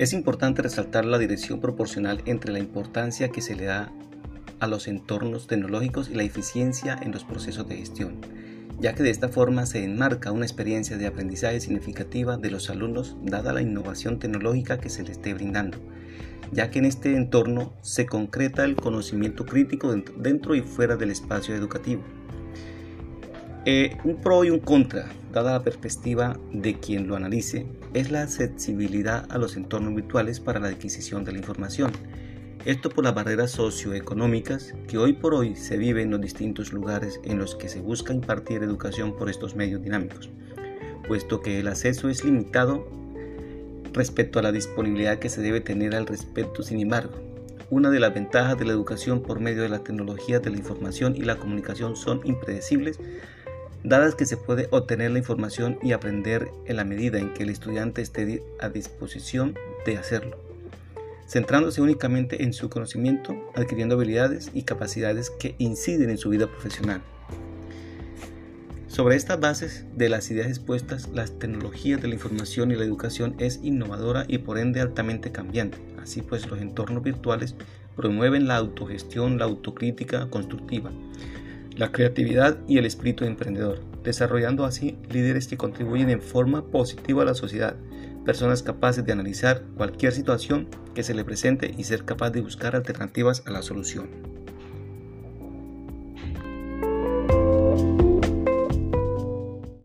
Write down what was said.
Es importante resaltar la dirección proporcional entre la importancia que se le da a los entornos tecnológicos y la eficiencia en los procesos de gestión, ya que de esta forma se enmarca una experiencia de aprendizaje significativa de los alumnos dada la innovación tecnológica que se les esté brindando, ya que en este entorno se concreta el conocimiento crítico dentro y fuera del espacio educativo. Eh, un pro y un contra, dada la perspectiva de quien lo analice, es la accesibilidad a los entornos virtuales para la adquisición de la información. Esto por las barreras socioeconómicas que hoy por hoy se viven en los distintos lugares en los que se busca impartir educación por estos medios dinámicos, puesto que el acceso es limitado respecto a la disponibilidad que se debe tener al respecto. Sin embargo, una de las ventajas de la educación por medio de la tecnología de la información y la comunicación son impredecibles dadas que se puede obtener la información y aprender en la medida en que el estudiante esté a disposición de hacerlo, centrándose únicamente en su conocimiento, adquiriendo habilidades y capacidades que inciden en su vida profesional. Sobre estas bases de las ideas expuestas, las tecnologías de la información y la educación es innovadora y por ende altamente cambiante. Así pues, los entornos virtuales promueven la autogestión, la autocrítica constructiva, la creatividad y el espíritu emprendedor, desarrollando así líderes que contribuyen en forma positiva a la sociedad, personas capaces de analizar cualquier situación que se le presente y ser capaz de buscar alternativas a la solución.